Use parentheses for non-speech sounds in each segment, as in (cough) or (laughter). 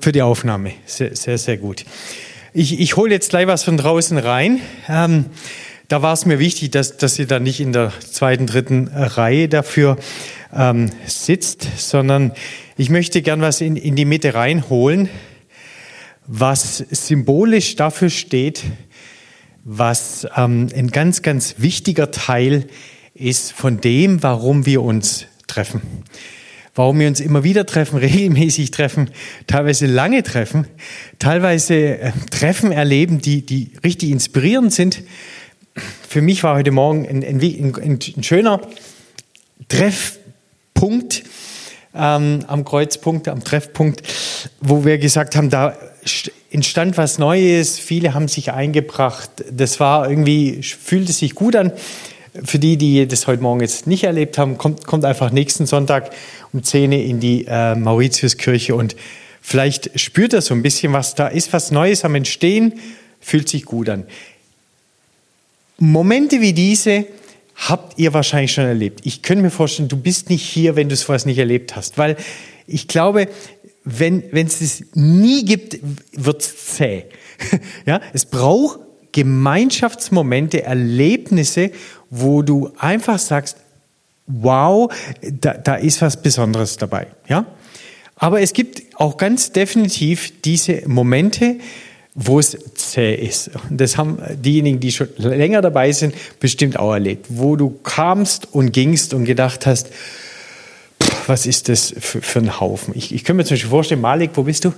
Für die Aufnahme. Sehr, sehr, sehr gut. Ich, ich hole jetzt gleich was von draußen rein. Ähm, da war es mir wichtig, dass, dass ihr da nicht in der zweiten, dritten Reihe dafür ähm, sitzt, sondern ich möchte gern was in, in die Mitte reinholen, was symbolisch dafür steht, was ähm, ein ganz, ganz wichtiger Teil ist von dem, warum wir uns treffen. Warum wir uns immer wieder treffen, (laughs) regelmäßig treffen, teilweise lange treffen, teilweise äh, Treffen erleben, die, die richtig inspirierend sind. Für mich war heute Morgen ein, ein, ein, ein schöner Treffpunkt ähm, am Kreuzpunkt, am Treffpunkt, wo wir gesagt haben, da entstand was Neues, viele haben sich eingebracht. Das war irgendwie, fühlte sich gut an. Für die, die das heute Morgen jetzt nicht erlebt haben, kommt, kommt einfach nächsten Sonntag um 10 Uhr in die äh, Mauritiuskirche und vielleicht spürt er so ein bisschen, was da ist, was Neues am Entstehen, fühlt sich gut an. Momente wie diese habt ihr wahrscheinlich schon erlebt. Ich könnte mir vorstellen, du bist nicht hier, wenn du es vorher nicht erlebt hast, weil ich glaube, wenn, es es nie gibt, wird es zäh. (laughs) ja, es braucht Gemeinschaftsmomente, Erlebnisse, wo du einfach sagst, wow, da, da ist was Besonderes dabei. Ja? Aber es gibt auch ganz definitiv diese Momente, wo es zäh ist. Und das haben diejenigen, die schon länger dabei sind, bestimmt auch erlebt, wo du kamst und gingst und gedacht hast, was ist das für, für ein Haufen? Ich, ich könnte mir zum Beispiel vorstellen, Malik, wo bist du?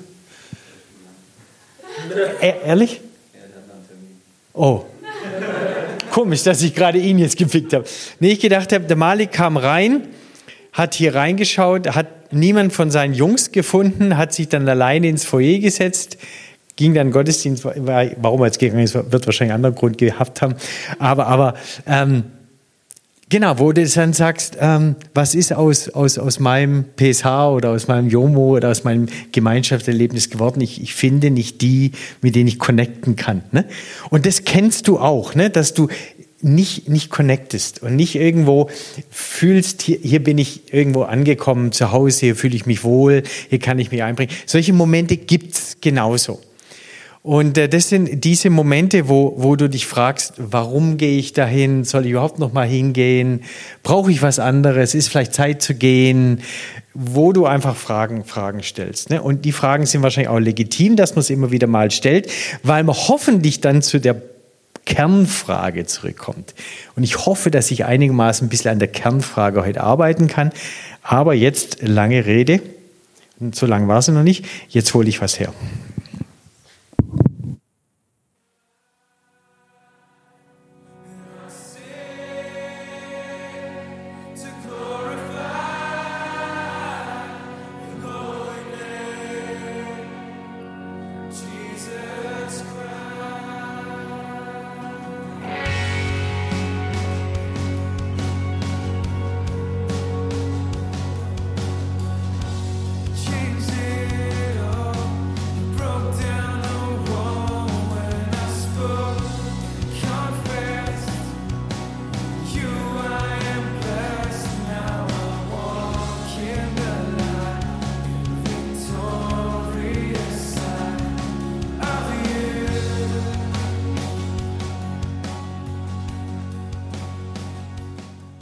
E ehrlich? Oh. Komisch, dass ich gerade ihn jetzt gepickt habe. Nee, ich gedacht habe, der Malik kam rein, hat hier reingeschaut, hat niemand von seinen Jungs gefunden, hat sich dann alleine ins Foyer gesetzt, ging dann Gottesdienst, warum er jetzt gegangen ist, wird wahrscheinlich einen anderen Grund gehabt haben. Aber, aber ähm, Genau, wo du dann sagst, ähm, was ist aus, aus, aus meinem PSH oder aus meinem Jomo oder aus meinem Gemeinschaftserlebnis geworden? Ich, ich finde nicht die, mit denen ich connecten kann. Ne? Und das kennst du auch, ne? dass du nicht, nicht connectest und nicht irgendwo fühlst, hier, hier bin ich irgendwo angekommen, zu Hause, hier fühle ich mich wohl, hier kann ich mich einbringen. Solche Momente gibt's genauso. Und äh, das sind diese Momente, wo, wo du dich fragst, warum gehe ich dahin? Soll ich überhaupt noch mal hingehen? Brauche ich was anderes? Ist vielleicht Zeit zu gehen? Wo du einfach Fragen, Fragen stellst. Ne? Und die Fragen sind wahrscheinlich auch legitim, dass man es immer wieder mal stellt, weil man hoffentlich dann zu der Kernfrage zurückkommt. Und ich hoffe, dass ich einigermaßen ein bisschen an der Kernfrage heute arbeiten kann. Aber jetzt lange Rede. So lang war sie noch nicht. Jetzt hole ich was her.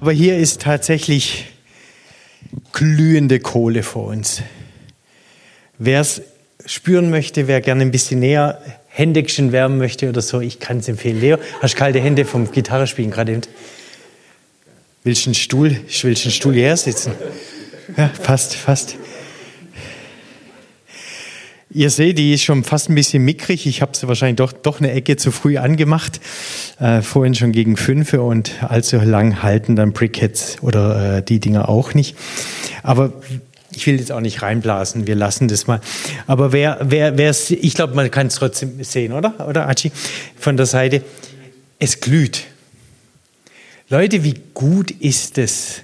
Aber hier ist tatsächlich glühende Kohle vor uns. Wer es spüren möchte, wer gerne ein bisschen näher Händchen wärmen möchte oder so, ich kann es empfehlen. Leo, hast du kalte Hände vom Gitarrespielen gerade? Willst du einen Stuhl, willst du einen Stuhl hierher sitzen? Ja, fast, fast. Ihr seht, die ist schon fast ein bisschen mickrig. Ich habe sie wahrscheinlich doch, doch eine Ecke zu früh angemacht. Äh, vorhin schon gegen fünf und allzu lang halten dann Brickheads oder äh, die Dinger auch nicht. Aber ich will jetzt auch nicht reinblasen, wir lassen das mal. Aber wer, wer, wer ich glaube, man kann es trotzdem sehen, oder? Oder Achi? Von der Seite. Es glüht. Leute, wie gut ist es,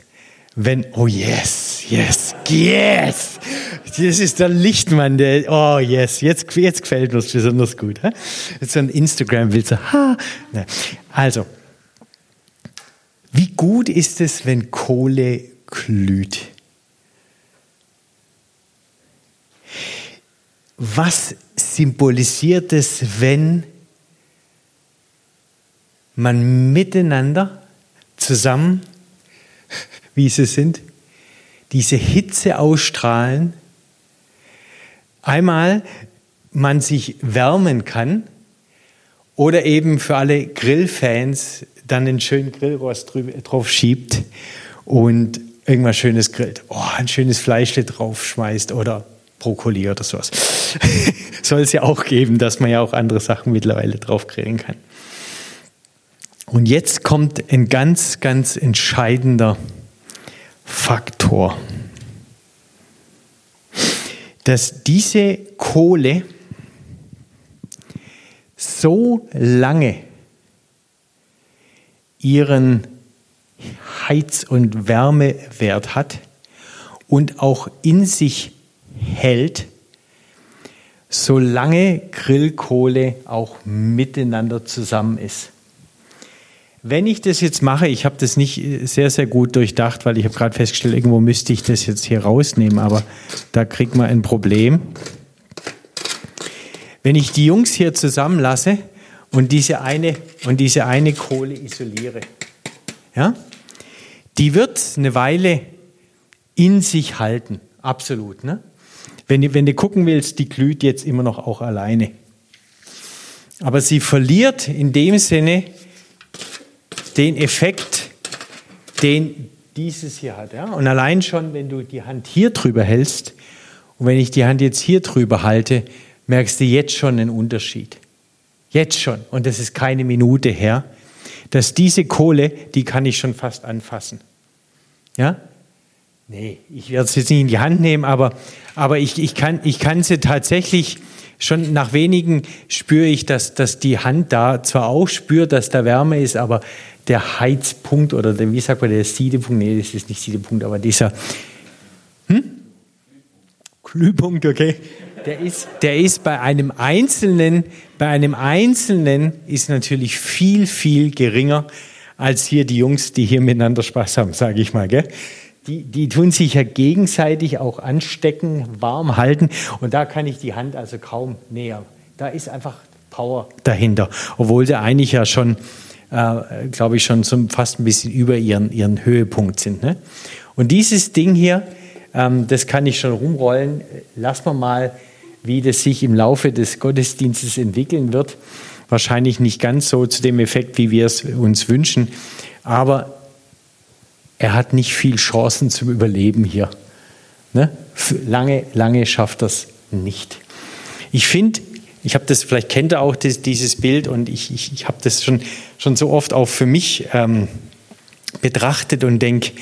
wenn, oh yes, yes, yes, das ist der Lichtmann, der, oh yes, jetzt, jetzt gefällt mir es besonders gut. He? Jetzt so ein Instagram-Bild, so, ha. Also, wie gut ist es, wenn Kohle glüht? was symbolisiert es, wenn man miteinander zusammen, wie sie sind, diese Hitze ausstrahlen, einmal man sich wärmen kann oder eben für alle Grillfans dann einen schönen Grillrost drauf schiebt und irgendwas Schönes grillt. Oh, ein schönes Fleisch drauf schmeißt oder Brokkoli oder sowas. (laughs) Soll es ja auch geben, dass man ja auch andere Sachen mittlerweile drauf grillen kann. Und jetzt kommt ein ganz, ganz entscheidender Faktor, dass diese Kohle so lange ihren Heiz- und Wärmewert hat und auch in sich hält, solange Grillkohle auch miteinander zusammen ist. Wenn ich das jetzt mache, ich habe das nicht sehr, sehr gut durchdacht, weil ich habe gerade festgestellt, irgendwo müsste ich das jetzt hier rausnehmen, aber da kriegt man ein Problem. Wenn ich die Jungs hier zusammenlasse und diese eine, und diese eine Kohle isoliere, ja, die wird eine Weile in sich halten, absolut. Ne? Wenn, wenn du gucken willst, die glüht jetzt immer noch auch alleine. Aber sie verliert in dem Sinne den Effekt, den dieses hier hat. Ja? Und allein schon, wenn du die Hand hier drüber hältst und wenn ich die Hand jetzt hier drüber halte, merkst du jetzt schon einen Unterschied. Jetzt schon. Und das ist keine Minute her, dass diese Kohle, die kann ich schon fast anfassen. Ja? Nee, ich werde es jetzt nicht in die Hand nehmen, aber, aber ich, ich, kann, ich kann sie tatsächlich schon nach wenigen spüre ich, dass, dass die Hand da zwar auch spürt, dass da Wärme ist, aber der Heizpunkt oder der, wie sagt man, der Siedepunkt, nee, das ist nicht Siedepunkt, aber dieser hm? Glühpunkt, okay, der ist, der ist bei einem Einzelnen, bei einem Einzelnen ist natürlich viel, viel geringer als hier die Jungs, die hier miteinander Spaß haben, sage ich mal, gell? Die, die tun sich ja gegenseitig auch anstecken, warm halten und da kann ich die Hand also kaum näher. Da ist einfach Power dahinter, obwohl sie eigentlich ja schon äh, glaube ich, schon zum, fast ein bisschen über ihren, ihren Höhepunkt sind. Ne? Und dieses Ding hier, ähm, das kann ich schon rumrollen. Lass mal mal, wie das sich im Laufe des Gottesdienstes entwickeln wird. Wahrscheinlich nicht ganz so zu dem Effekt, wie wir es uns wünschen. Aber er hat nicht viel Chancen zum Überleben hier. Ne? Lange, lange schafft das nicht. Ich finde, ich habe das, vielleicht kennt ihr auch das, dieses Bild und ich, ich, ich habe das schon, schon so oft auch für mich ähm, betrachtet und denke,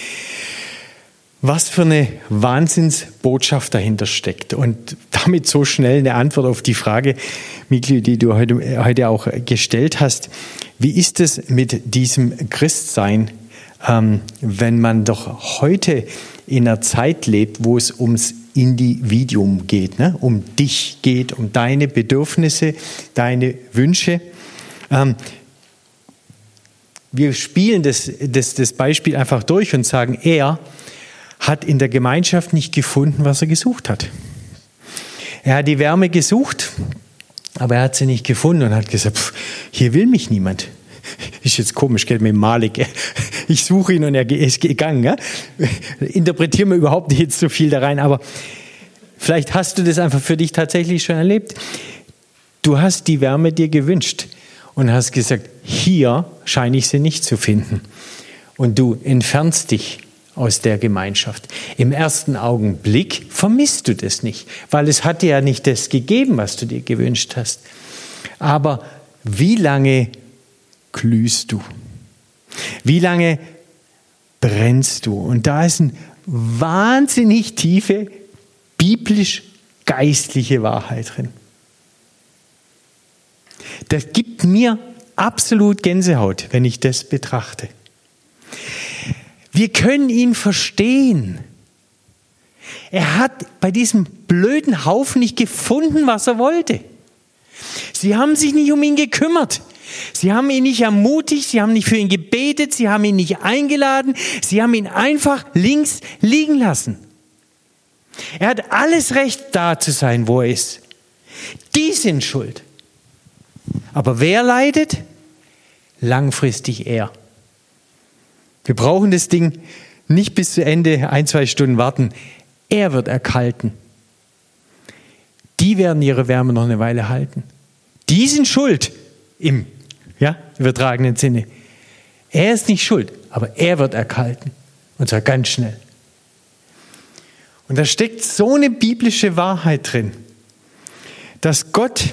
was für eine Wahnsinnsbotschaft dahinter steckt. Und damit so schnell eine Antwort auf die Frage, Mikli, die du heute, heute auch gestellt hast. Wie ist es mit diesem Christsein, ähm, wenn man doch heute in einer Zeit lebt, wo es ums Individuum geht, ne? um dich geht, um deine Bedürfnisse, deine Wünsche. Ähm, wir spielen das, das, das Beispiel einfach durch und sagen, er hat in der Gemeinschaft nicht gefunden, was er gesucht hat. Er hat die Wärme gesucht, aber er hat sie nicht gefunden und hat gesagt, pff, hier will mich niemand. Ist jetzt komisch, geht mit Malik. (laughs) Ich suche ihn und er ist gegangen. Ja? (laughs) Interpretieren wir überhaupt nicht jetzt so viel da rein, aber vielleicht hast du das einfach für dich tatsächlich schon erlebt. Du hast die Wärme dir gewünscht und hast gesagt, hier scheine ich sie nicht zu finden. Und du entfernst dich aus der Gemeinschaft. Im ersten Augenblick vermisst du das nicht, weil es hat dir ja nicht das gegeben, was du dir gewünscht hast. Aber wie lange glühst du? Wie lange brennst du? Und da ist eine wahnsinnig tiefe biblisch-geistliche Wahrheit drin. Das gibt mir absolut Gänsehaut, wenn ich das betrachte. Wir können ihn verstehen. Er hat bei diesem blöden Haufen nicht gefunden, was er wollte. Sie haben sich nicht um ihn gekümmert. Sie haben ihn nicht ermutigt, sie haben nicht für ihn gebetet, sie haben ihn nicht eingeladen, sie haben ihn einfach links liegen lassen. Er hat alles Recht, da zu sein, wo er ist. Die sind schuld. Aber wer leidet? Langfristig er. Wir brauchen das Ding nicht bis zu Ende ein, zwei Stunden warten. Er wird erkalten. Die werden ihre Wärme noch eine Weile halten. Die sind schuld im ja, übertragenen Sinne. Er ist nicht schuld, aber er wird erkalten. Und zwar ganz schnell. Und da steckt so eine biblische Wahrheit drin, dass Gott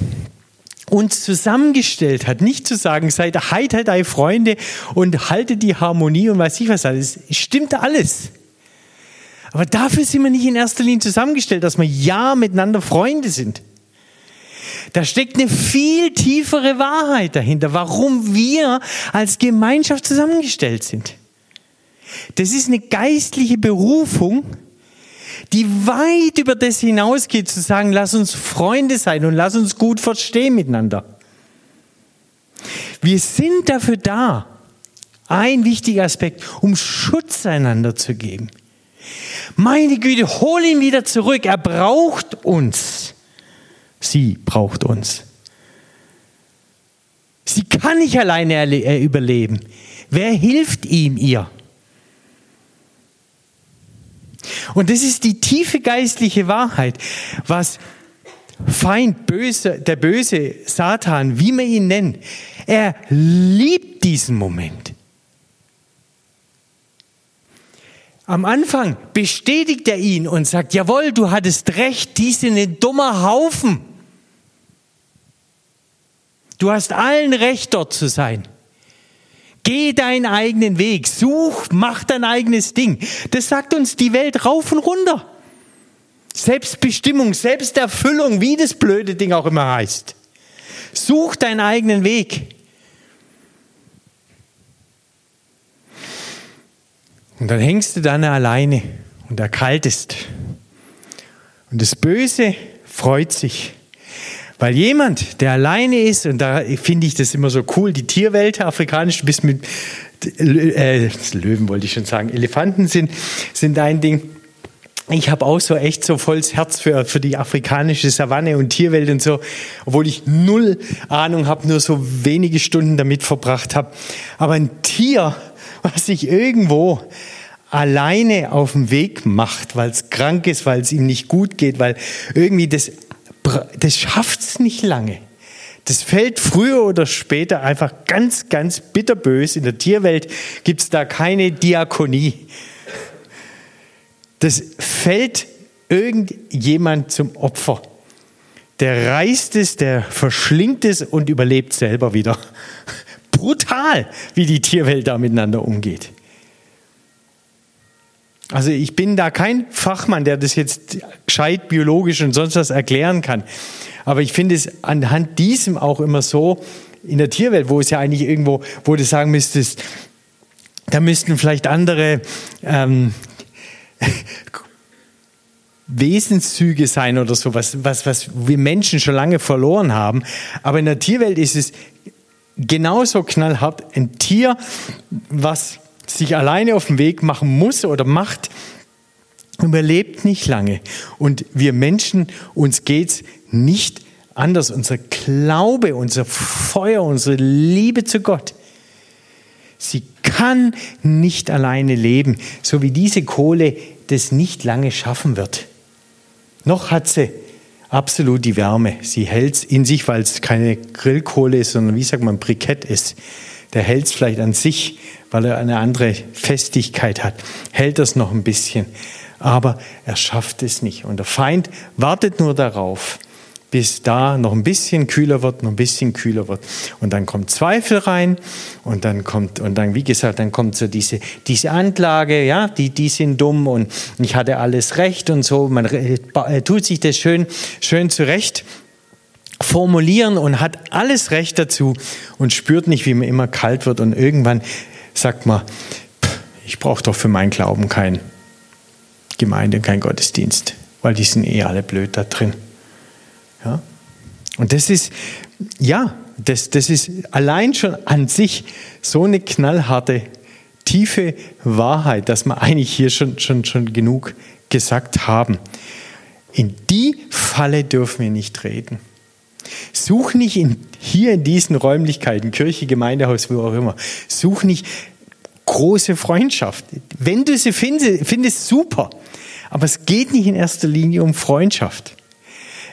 uns zusammengestellt hat, nicht zu sagen, seid heiter deine Freunde und haltet die Harmonie und weiß ich was alles. Stimmt alles. Aber dafür sind wir nicht in erster Linie zusammengestellt, dass wir ja miteinander Freunde sind. Da steckt eine viel tiefere Wahrheit dahinter, warum wir als Gemeinschaft zusammengestellt sind. Das ist eine geistliche Berufung, die weit über das hinausgeht, zu sagen, lass uns Freunde sein und lass uns gut verstehen miteinander. Wir sind dafür da, ein wichtiger Aspekt, um Schutz einander zu geben. Meine Güte, hol ihn wieder zurück. Er braucht uns. Sie braucht uns. Sie kann nicht alleine äh, überleben. Wer hilft ihm, ihr? Und das ist die tiefe geistliche Wahrheit, was Feind, böse, der böse Satan, wie man ihn nennt, er liebt diesen Moment. Am Anfang bestätigt er ihn und sagt, jawohl, du hattest recht, die sind ein dummer Haufen. Du hast allen Recht, dort zu sein. Geh deinen eigenen Weg, such, mach dein eigenes Ding. Das sagt uns die Welt rauf und runter. Selbstbestimmung, Selbsterfüllung, wie das blöde Ding auch immer heißt. Such deinen eigenen Weg. Und dann hängst du dann alleine und erkaltest. Und das Böse freut sich. Weil jemand, der alleine ist, und da finde ich das immer so cool, die Tierwelt afrikanisch, du bist mit äh, Löwen wollte ich schon sagen, Elefanten sind, sind ein Ding. Ich habe auch so echt so volles Herz für, für die afrikanische Savanne und Tierwelt und so, obwohl ich null Ahnung habe, nur so wenige Stunden damit verbracht habe. Aber ein Tier, was sich irgendwo alleine auf dem Weg macht, weil es krank ist, weil es ihm nicht gut geht, weil irgendwie das das schafft es nicht lange. Das fällt früher oder später einfach ganz, ganz bitterbös. In der Tierwelt gibt es da keine Diakonie. Das fällt irgendjemand zum Opfer. Der reißt es, der verschlingt es und überlebt selber wieder. Brutal, wie die Tierwelt da miteinander umgeht. Also ich bin da kein Fachmann, der das jetzt gescheit biologisch und sonst was erklären kann. Aber ich finde es anhand diesem auch immer so in der Tierwelt, wo es ja eigentlich irgendwo, wo du sagen müsstest, da müssten vielleicht andere ähm, (laughs) Wesenszüge sein oder so, was, was, was wir Menschen schon lange verloren haben. Aber in der Tierwelt ist es genauso knallhart. Ein Tier, was sich alleine auf den Weg machen muss oder macht, überlebt nicht lange. Und wir Menschen, uns geht's nicht anders. Unser Glaube, unser Feuer, unsere Liebe zu Gott, sie kann nicht alleine leben, so wie diese Kohle das nicht lange schaffen wird. Noch hat sie absolut die Wärme. Sie hält in sich, weil es keine Grillkohle ist, sondern wie sagt man, Brikett ist. Der hält es vielleicht an sich, weil er eine andere Festigkeit hat, hält das noch ein bisschen. Aber er schafft es nicht. Und der Feind wartet nur darauf, bis da noch ein bisschen kühler wird, noch ein bisschen kühler wird. Und dann kommt Zweifel rein und dann kommt, und dann, wie gesagt, dann kommt so diese, diese Anklage, ja, die, die sind dumm und ich hatte alles recht und so. Man tut sich das schön, schön zurecht formulieren und hat alles recht dazu und spürt nicht, wie man immer kalt wird und irgendwann sagt man, ich brauche doch für meinen Glauben kein Gemeinde, kein Gottesdienst, weil die sind eh alle blöd da drin. Ja? Und das ist, ja, das, das ist allein schon an sich so eine knallharte, tiefe Wahrheit, dass wir eigentlich hier schon, schon, schon genug gesagt haben. In die Falle dürfen wir nicht treten. Such nicht in, hier in diesen Räumlichkeiten, Kirche, Gemeindehaus, wo auch immer, such nicht große Freundschaft. Wenn du sie findest, findest super. Aber es geht nicht in erster Linie um Freundschaft.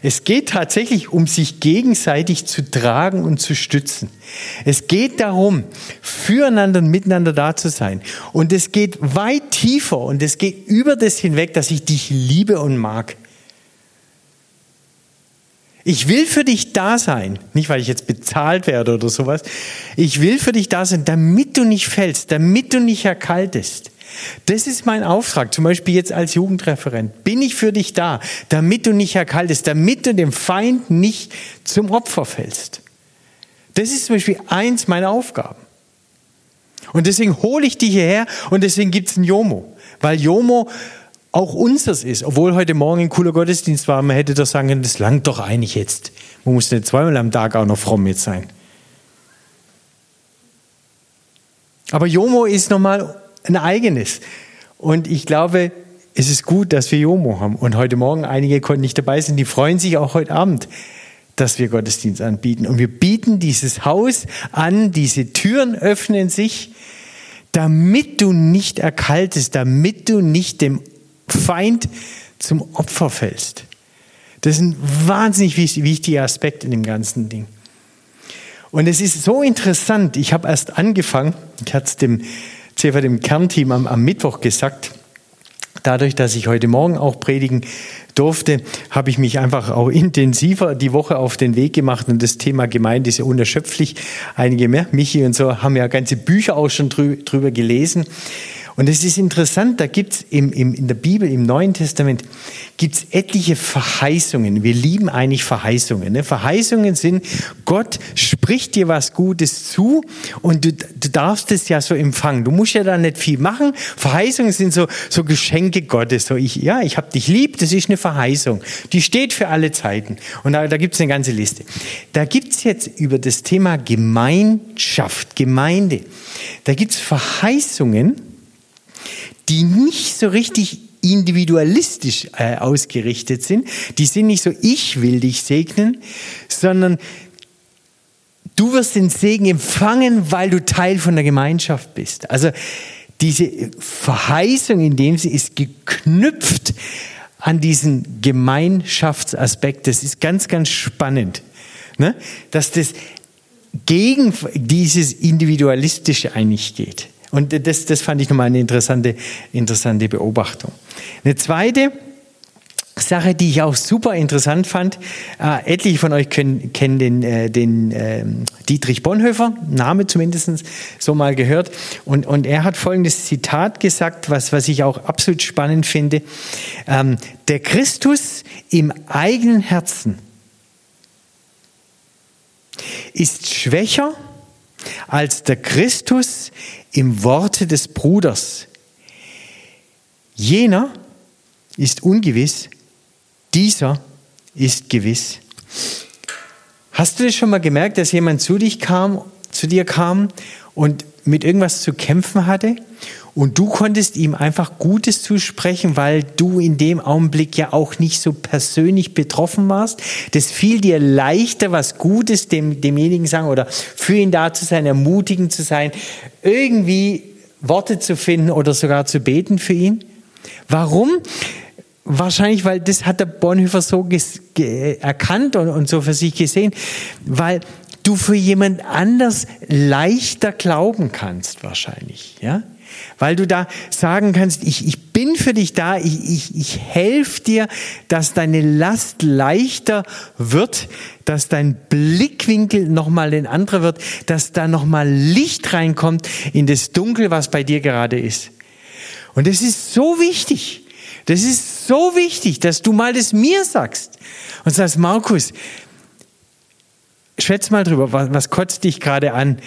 Es geht tatsächlich um sich gegenseitig zu tragen und zu stützen. Es geht darum, füreinander und miteinander da zu sein. Und es geht weit tiefer und es geht über das hinweg, dass ich dich liebe und mag. Ich will für dich da sein, nicht weil ich jetzt bezahlt werde oder sowas. Ich will für dich da sein, damit du nicht fällst, damit du nicht erkaltest. Das ist mein Auftrag, zum Beispiel jetzt als Jugendreferent. Bin ich für dich da, damit du nicht erkaltest, damit du dem Feind nicht zum Opfer fällst. Das ist zum Beispiel eins meiner Aufgaben. Und deswegen hole ich dich hierher und deswegen gibt es ein Jomo. Weil Jomo auch unseres ist. Obwohl heute Morgen ein cooler Gottesdienst war, man hätte doch sagen können, das langt doch eigentlich jetzt. Man muss nicht zweimal am Tag auch noch fromm jetzt sein. Aber Jomo ist nochmal ein eigenes. Und ich glaube, es ist gut, dass wir Jomo haben. Und heute Morgen, einige konnten nicht dabei sein, die freuen sich auch heute Abend, dass wir Gottesdienst anbieten. Und wir bieten dieses Haus an, diese Türen öffnen sich, damit du nicht erkaltest, damit du nicht dem Feind zum Opfer fällst. Das ist ein wahnsinnig wichtiger Aspekt in dem ganzen Ding. Und es ist so interessant, ich habe erst angefangen, ich hatte es dem CFA, dem Kernteam am, am Mittwoch gesagt, dadurch, dass ich heute Morgen auch predigen durfte, habe ich mich einfach auch intensiver die Woche auf den Weg gemacht und das Thema Gemeinde ist ja unerschöpflich. Einige mehr, Michi und so, haben ja ganze Bücher auch schon drüber gelesen. Und es ist interessant, da gibt es im, im, in der Bibel, im Neuen Testament, gibt es etliche Verheißungen. Wir lieben eigentlich Verheißungen. Ne? Verheißungen sind, Gott spricht dir was Gutes zu und du, du darfst es ja so empfangen. Du musst ja da nicht viel machen. Verheißungen sind so, so Geschenke Gottes. So ich, ja, ich habe dich lieb, das ist eine Verheißung. Die steht für alle Zeiten. Und da, da gibt es eine ganze Liste. Da gibt es jetzt über das Thema Gemeinschaft, Gemeinde, da gibt es Verheißungen, die nicht so richtig individualistisch äh, ausgerichtet sind. Die sind nicht so, ich will dich segnen, sondern du wirst den Segen empfangen, weil du Teil von der Gemeinschaft bist. Also diese Verheißung in dem sie ist geknüpft an diesen Gemeinschaftsaspekt. Das ist ganz, ganz spannend, ne? dass das gegen dieses Individualistische eigentlich geht. Und das, das fand ich nochmal eine interessante, interessante Beobachtung. Eine zweite Sache, die ich auch super interessant fand, äh, etliche von euch können, kennen den, äh, den äh, Dietrich Bonhoeffer, Name zumindest so mal gehört. Und, und er hat folgendes Zitat gesagt, was, was ich auch absolut spannend finde. Ähm, der Christus im eigenen Herzen ist schwächer als der Christus im Worte des Bruders. Jener ist ungewiss, dieser ist gewiss. Hast du das schon mal gemerkt, dass jemand zu dich kam, zu dir kam und mit irgendwas zu kämpfen hatte und du konntest ihm einfach Gutes zusprechen, weil du in dem Augenblick ja auch nicht so persönlich betroffen warst. Das fiel dir leichter, was Gutes dem, demjenigen sagen oder für ihn da zu sein, ermutigend zu sein, irgendwie Worte zu finden oder sogar zu beten für ihn. Warum? Wahrscheinlich, weil das hat der Bonhoeffer so erkannt und, und so für sich gesehen, weil du für jemand anders leichter glauben kannst, wahrscheinlich, ja? Weil du da sagen kannst, ich, ich bin für dich da, ich, ich, ich helfe dir, dass deine Last leichter wird, dass dein Blickwinkel nochmal ein anderer wird, dass da nochmal Licht reinkommt in das Dunkel, was bei dir gerade ist. Und das ist so wichtig. Das ist so wichtig, dass du mal das mir sagst und sagst, Markus, schätz mal drüber, was, was kotzt dich gerade an?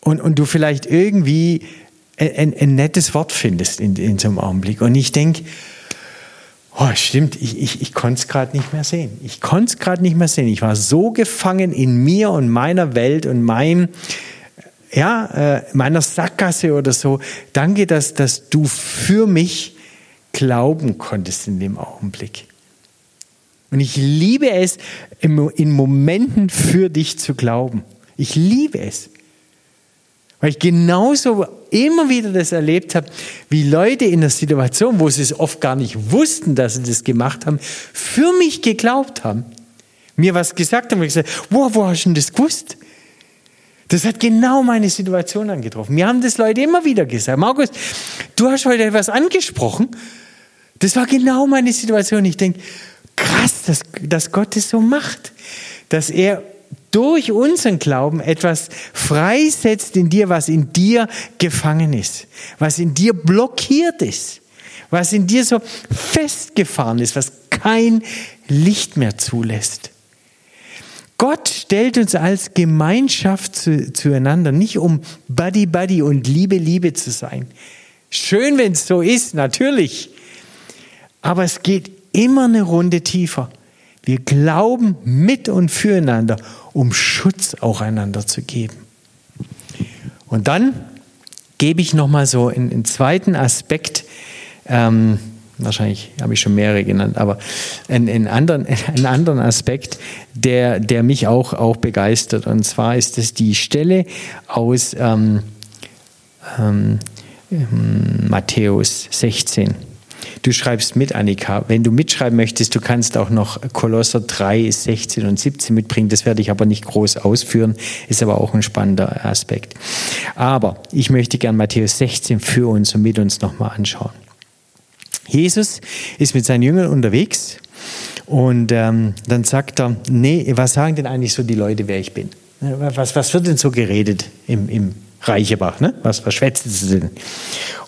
Und, und du vielleicht irgendwie ein, ein nettes Wort findest in, in so einem Augenblick. Und ich denke, oh, stimmt, ich, ich, ich konnte es gerade nicht mehr sehen. Ich konnte es gerade nicht mehr sehen. Ich war so gefangen in mir und meiner Welt und meinem, ja, äh, meiner Sackgasse oder so. Danke, dass, dass du für mich glauben konntest in dem Augenblick. Und ich liebe es, in Momenten für dich zu glauben. Ich liebe es. Weil ich genauso immer wieder das erlebt habe, wie Leute in der Situation, wo sie es oft gar nicht wussten, dass sie das gemacht haben, für mich geglaubt haben. Mir was gesagt haben und gesagt, wow, wo hast du denn das gewusst? Das hat genau meine Situation angetroffen. Mir haben das Leute immer wieder gesagt. Markus, du hast heute etwas angesprochen. Das war genau meine Situation. Ich denke, krass, dass, dass Gott das so macht. Dass er durch unseren Glauben etwas freisetzt in dir, was in dir gefangen ist, was in dir blockiert ist, was in dir so festgefahren ist, was kein Licht mehr zulässt. Gott stellt uns als Gemeinschaft zu, zueinander, nicht um Buddy Buddy und Liebe Liebe zu sein. Schön, wenn es so ist, natürlich. Aber es geht immer eine Runde tiefer. Wir glauben mit und füreinander, um Schutz auch einander zu geben. Und dann gebe ich nochmal so einen, zweiten Aspekt, ähm, wahrscheinlich habe ich schon mehrere genannt, aber einen, einen, anderen, (laughs) einen anderen Aspekt, der, der mich auch, auch begeistert. Und zwar ist es die Stelle aus ähm, ähm, Matthäus 16. Du schreibst mit, Annika. Wenn du mitschreiben möchtest, du kannst auch noch Kolosser 3, 16 und 17 mitbringen. Das werde ich aber nicht groß ausführen, ist aber auch ein spannender Aspekt. Aber ich möchte gern Matthäus 16 für uns und mit uns nochmal anschauen. Jesus ist mit seinen Jüngern unterwegs und ähm, dann sagt er, nee, was sagen denn eigentlich so die Leute, wer ich bin? Was, was wird denn so geredet im, im Reichebach, ne? Was, was schwätzen sie denn?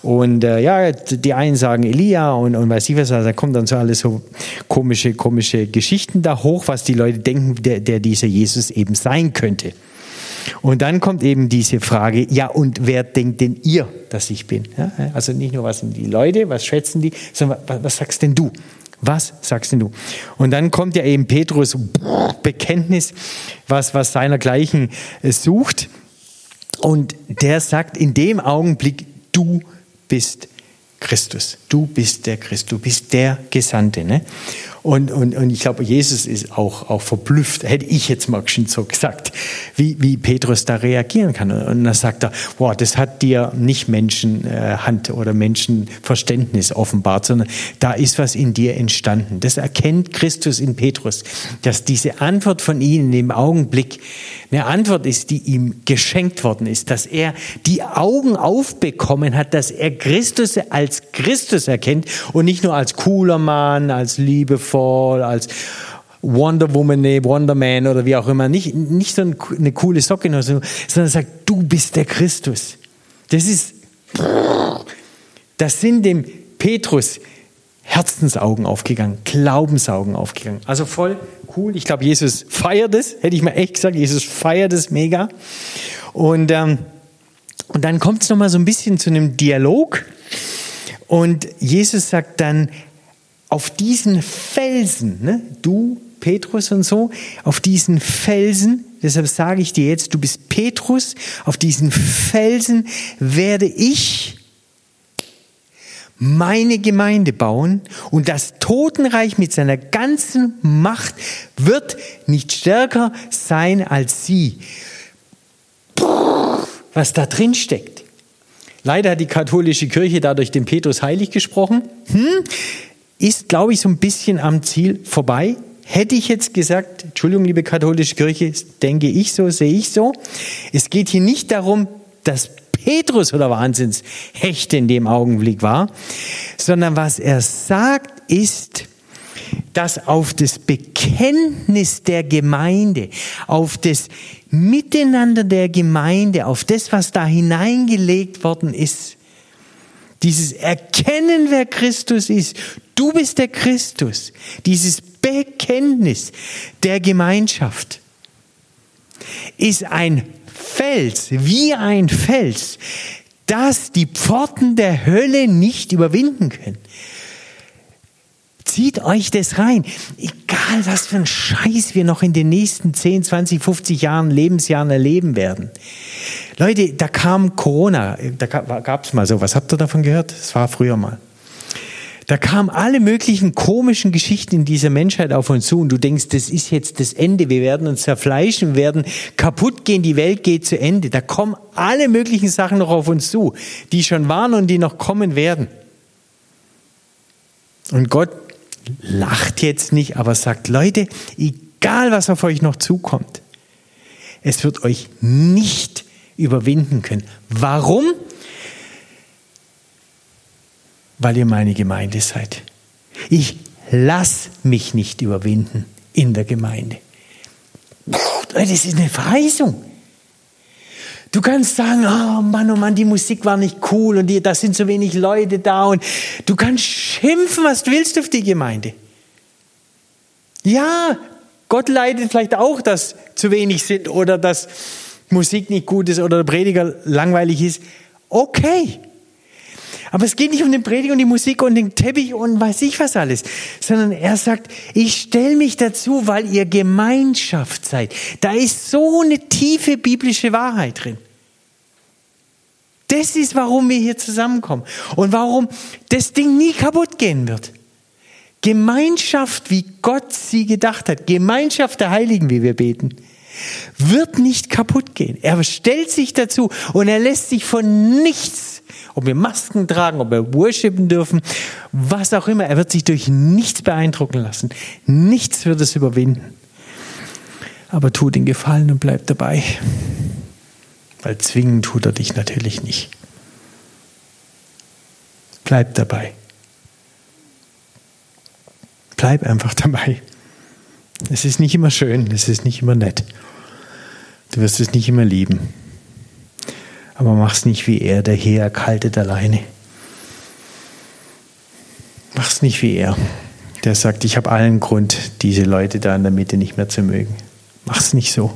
Und äh, ja, die einen sagen Elia und, und weiß ich was, also da kommen dann so alles so komische, komische Geschichten da hoch, was die Leute denken, der, der dieser Jesus eben sein könnte. Und dann kommt eben diese Frage, ja, und wer denkt denn ihr, dass ich bin? Ja, also nicht nur, was sind die Leute, was schätzen die, sondern was, was sagst denn du? Was sagst denn du? Und dann kommt ja eben Petrus Bekenntnis, was, was seinergleichen sucht. Und der sagt in dem Augenblick, du bist Christus. Du bist der Christ, du bist der Gesandte. Ne? Und, und, und ich glaube, Jesus ist auch, auch verblüfft, hätte ich jetzt mal schon so gesagt, wie, wie Petrus da reagieren kann. Und dann sagt er, wow, das hat dir nicht Menschenhand oder Menschenverständnis offenbart, sondern da ist was in dir entstanden. Das erkennt Christus in Petrus, dass diese Antwort von ihnen im Augenblick eine Antwort ist, die ihm geschenkt worden ist, dass er die Augen aufbekommen hat, dass er Christus als Christus erkennt und nicht nur als cooler Mann, als liebevoll, Fall, als Wonder Woman, Wonder Man oder wie auch immer. Nicht, nicht so eine coole Socke, sondern sagt, du bist der Christus. Das ist, das sind dem Petrus Herzensaugen aufgegangen, Glaubensaugen aufgegangen. Also voll cool. Ich glaube, Jesus feiert es, hätte ich mal echt gesagt. Jesus feiert es mega. Und, ähm, und dann kommt es nochmal so ein bisschen zu einem Dialog. Und Jesus sagt dann, auf diesen Felsen, ne, du, Petrus und so, auf diesen Felsen, deshalb sage ich dir jetzt, du bist Petrus, auf diesen Felsen werde ich meine Gemeinde bauen und das Totenreich mit seiner ganzen Macht wird nicht stärker sein als sie. Was da drin steckt. Leider hat die katholische Kirche dadurch den Petrus heilig gesprochen. Hm? Ist, glaube ich, so ein bisschen am Ziel vorbei. Hätte ich jetzt gesagt, Entschuldigung, liebe katholische Kirche, denke ich so, sehe ich so. Es geht hier nicht darum, dass Petrus oder Wahnsinnshechte in dem Augenblick war, sondern was er sagt ist, dass auf das Bekenntnis der Gemeinde, auf das Miteinander der Gemeinde, auf das, was da hineingelegt worden ist, dieses Erkennen, wer Christus ist, du bist der Christus, dieses Bekenntnis der Gemeinschaft ist ein Fels, wie ein Fels, das die Pforten der Hölle nicht überwinden können. Zieht euch das rein. Egal, was für ein Scheiß wir noch in den nächsten 10, 20, 50 Jahren, Lebensjahren erleben werden. Leute, da kam Corona, da gab es mal so, was habt ihr davon gehört? Das war früher mal. Da kamen alle möglichen komischen Geschichten in dieser Menschheit auf uns zu und du denkst, das ist jetzt das Ende, wir werden uns zerfleischen, werden kaputt gehen, die Welt geht zu Ende. Da kommen alle möglichen Sachen noch auf uns zu, die schon waren und die noch kommen werden. Und Gott lacht jetzt nicht, aber sagt, Leute, egal was auf euch noch zukommt, es wird euch nicht überwinden können. Warum? weil ihr meine Gemeinde seid. Ich lass mich nicht überwinden in der Gemeinde. Das ist eine Verheißung. Du kannst sagen, oh Mann, oh Mann, die Musik war nicht cool und die, da sind so wenig Leute da und du kannst schimpfen, was du willst auf die Gemeinde. Ja, Gott leidet vielleicht auch, dass zu wenig sind oder dass Musik nicht gut ist oder der Prediger langweilig ist. Okay, aber es geht nicht um den Prediger und die Musik und den Teppich und weiß ich was alles, sondern er sagt, ich stelle mich dazu, weil ihr Gemeinschaft seid. Da ist so eine tiefe biblische Wahrheit drin. Das ist, warum wir hier zusammenkommen und warum das Ding nie kaputt gehen wird. Gemeinschaft, wie Gott sie gedacht hat, Gemeinschaft der Heiligen, wie wir beten, wird nicht kaputt gehen. Er stellt sich dazu und er lässt sich von nichts ob wir Masken tragen, ob wir worshipen dürfen, was auch immer. Er wird sich durch nichts beeindrucken lassen. Nichts wird es überwinden. Aber tu den Gefallen und bleib dabei. Weil zwingen tut er dich natürlich nicht. Bleib dabei. Bleib einfach dabei. Es ist nicht immer schön, es ist nicht immer nett. Du wirst es nicht immer lieben aber mach's nicht wie er, der hier erkaltet alleine. Mach's nicht wie er, der sagt, ich habe allen Grund, diese Leute da in der Mitte nicht mehr zu mögen. Mach's nicht so.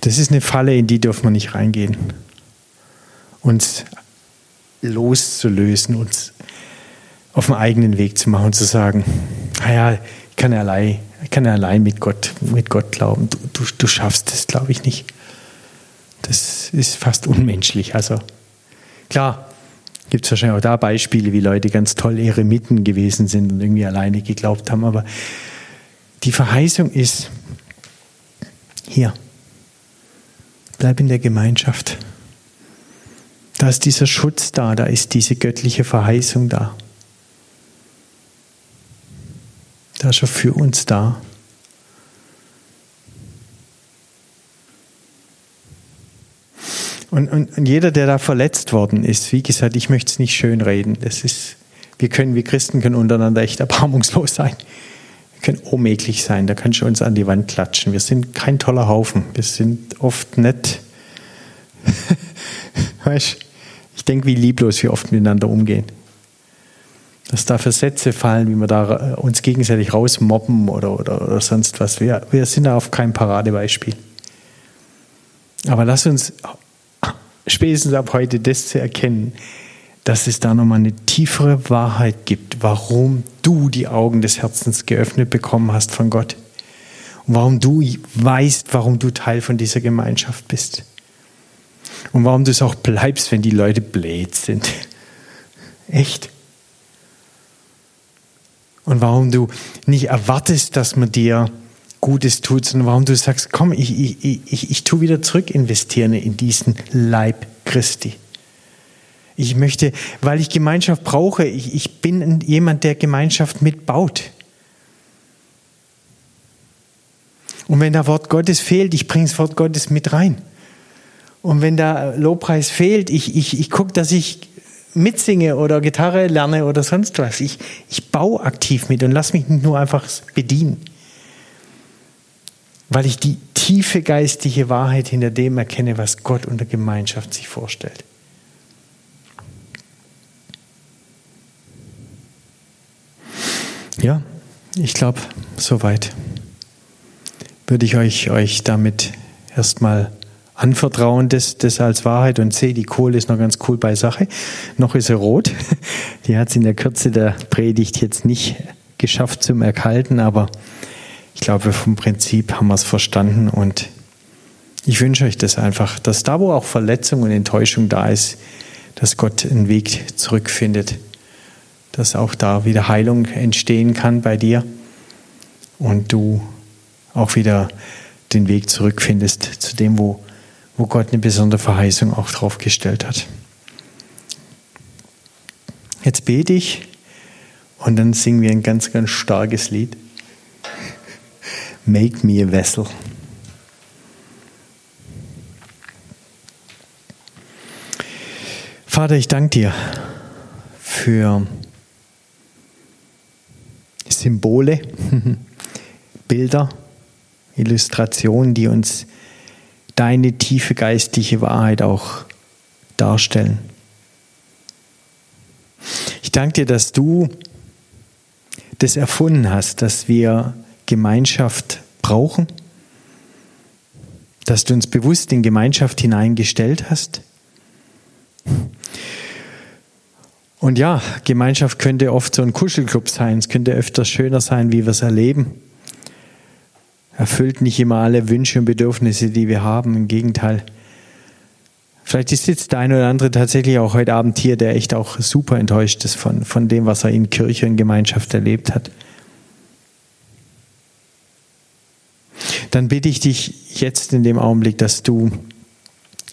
Das ist eine Falle, in die dürfen wir nicht reingehen. Uns loszulösen, uns auf dem eigenen Weg zu machen und zu sagen, naja, ich kann allein, ich kann allein mit Gott, mit Gott glauben. Du, du, du schaffst es, glaube ich, nicht. Das ist fast unmenschlich. Also klar, gibt es wahrscheinlich auch da Beispiele, wie Leute ganz toll Eremiten gewesen sind und irgendwie alleine geglaubt haben. Aber die Verheißung ist hier. Bleib in der Gemeinschaft. Da ist dieser Schutz da, da ist diese göttliche Verheißung da. Da ist er für uns da. Und, und, und jeder, der da verletzt worden ist, wie gesagt, ich möchte es nicht schönreden. Das ist, wir können, wir Christen können untereinander echt erbarmungslos sein. Wir können ohnmäglich sein. Da kannst du uns an die Wand klatschen. Wir sind kein toller Haufen. Wir sind oft nett. (laughs) weißt, ich denke, wie lieblos wir oft miteinander umgehen. Dass da für Sätze fallen, wie wir da äh, uns gegenseitig rausmobben oder, oder, oder sonst was. Wir, wir sind da auf kein Paradebeispiel. Aber lass uns spätestens ab heute das zu erkennen, dass es da nochmal eine tiefere Wahrheit gibt, warum du die Augen des Herzens geöffnet bekommen hast von Gott. Und warum du weißt, warum du Teil von dieser Gemeinschaft bist. Und warum du es auch bleibst, wenn die Leute blöd sind. (laughs) Echt. Und warum du nicht erwartest, dass man dir Gutes tut, sondern warum du sagst, komm, ich, ich, ich, ich tue wieder zurück investieren in diesen Leib Christi. Ich möchte, weil ich Gemeinschaft brauche, ich, ich bin jemand, der Gemeinschaft mitbaut. Und wenn da Wort Gottes fehlt, ich bringe das Wort Gottes mit rein. Und wenn da Lobpreis fehlt, ich, ich, ich gucke, dass ich mitsinge oder Gitarre lerne oder sonst was. Ich, ich baue aktiv mit und lass mich nicht nur einfach bedienen weil ich die tiefe geistige Wahrheit hinter dem erkenne, was Gott unter Gemeinschaft sich vorstellt. Ja, ich glaube, soweit würde ich euch, euch damit erstmal anvertrauen, das, das als Wahrheit und sehe, die Kohle ist noch ganz cool bei Sache. Noch ist sie rot. (laughs) Die hat es in der Kürze der Predigt jetzt nicht geschafft zum Erkalten, aber ich glaube, vom Prinzip haben wir es verstanden und ich wünsche euch das einfach, dass da, wo auch Verletzung und Enttäuschung da ist, dass Gott einen Weg zurückfindet, dass auch da wieder Heilung entstehen kann bei dir und du auch wieder den Weg zurückfindest zu dem, wo, wo Gott eine besondere Verheißung auch drauf gestellt hat. Jetzt bete ich und dann singen wir ein ganz, ganz starkes Lied. Make me a vessel. Vater, ich danke dir für Symbole, (laughs) Bilder, Illustrationen, die uns deine tiefe geistige Wahrheit auch darstellen. Ich danke dir, dass du das erfunden hast, dass wir Gemeinschaft brauchen, dass du uns bewusst in Gemeinschaft hineingestellt hast. Und ja, Gemeinschaft könnte oft so ein Kuschelclub sein, es könnte öfters schöner sein, wie wir es erleben. Erfüllt nicht immer alle Wünsche und Bedürfnisse, die wir haben, im Gegenteil. Vielleicht ist jetzt der eine oder andere tatsächlich auch heute Abend hier, der echt auch super enttäuscht ist von, von dem, was er in Kirche und Gemeinschaft erlebt hat. Dann bitte ich dich jetzt in dem Augenblick, dass du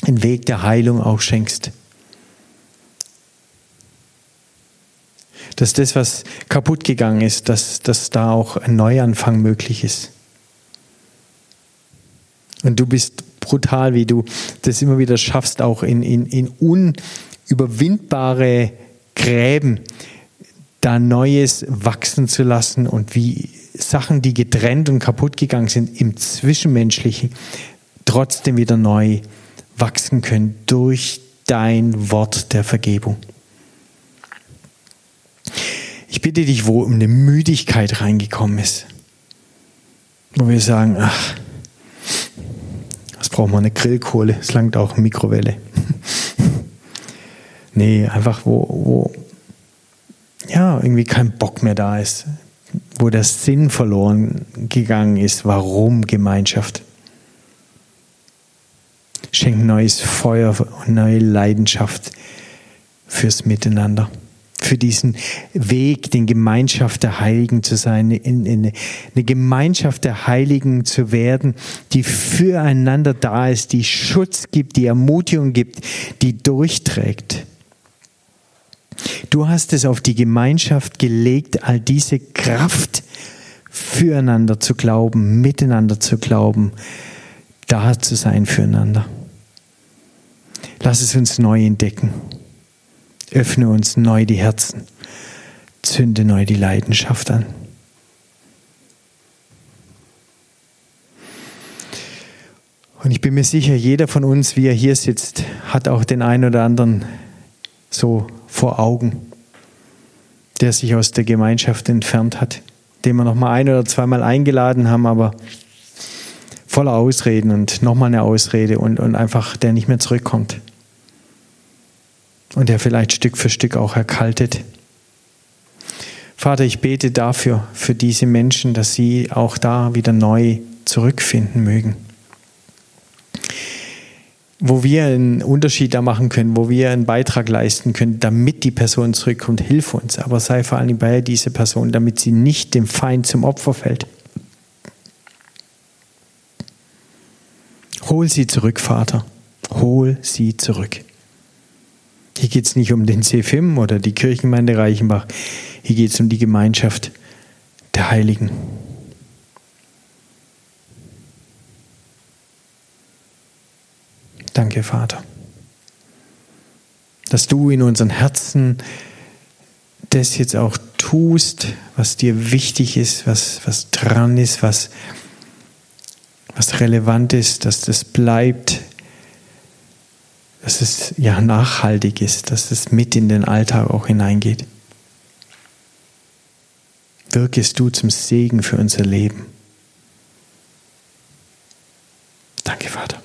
einen Weg der Heilung auch schenkst. Dass das, was kaputt gegangen ist, dass, dass da auch ein Neuanfang möglich ist. Und du bist brutal, wie du das immer wieder schaffst, auch in, in, in unüberwindbare Gräben da Neues wachsen zu lassen und wie Sachen, die getrennt und kaputt gegangen sind, im Zwischenmenschlichen trotzdem wieder neu wachsen können durch dein Wort der Vergebung. Ich bitte dich, wo eine Müdigkeit reingekommen ist, wo wir sagen, ach, braucht man eine Grillkohle, es langt auch Mikrowelle. (laughs) nee, einfach wo, wo ja, irgendwie kein Bock mehr da ist, wo der Sinn verloren gegangen ist. Warum Gemeinschaft? Schenk neues Feuer und neue Leidenschaft fürs Miteinander für diesen Weg, den Gemeinschaft der Heiligen zu sein, in, in eine Gemeinschaft der Heiligen zu werden, die füreinander da ist, die Schutz gibt, die Ermutigung gibt, die durchträgt. Du hast es auf die Gemeinschaft gelegt, all diese Kraft füreinander zu glauben, miteinander zu glauben, da zu sein füreinander. Lass es uns neu entdecken. Öffne uns neu die Herzen. Zünde neu die Leidenschaft an. Und ich bin mir sicher, jeder von uns, wie er hier sitzt, hat auch den einen oder anderen so vor Augen, der sich aus der Gemeinschaft entfernt hat, den wir noch mal ein oder zweimal eingeladen haben, aber voller Ausreden und nochmal eine Ausrede und, und einfach der nicht mehr zurückkommt und der vielleicht Stück für Stück auch erkaltet. Vater, ich bete dafür, für diese Menschen, dass sie auch da wieder neu zurückfinden mögen. Wo wir einen Unterschied da machen können, wo wir einen Beitrag leisten können, damit die Person zurückkommt, hilf uns. Aber sei vor allem bei dieser Person, damit sie nicht dem Feind zum Opfer fällt. Hol sie zurück, Vater. Hol sie zurück. Hier geht es nicht um den CFIM oder die Kirchengemeinde Reichenbach. Hier geht es um die Gemeinschaft der Heiligen. Danke, Vater, dass du in unseren Herzen das jetzt auch tust, was dir wichtig ist, was, was dran ist, was, was relevant ist, dass das bleibt dass es ja nachhaltig ist, dass es mit in den Alltag auch hineingeht. Wirkest du zum Segen für unser Leben. Danke, Vater.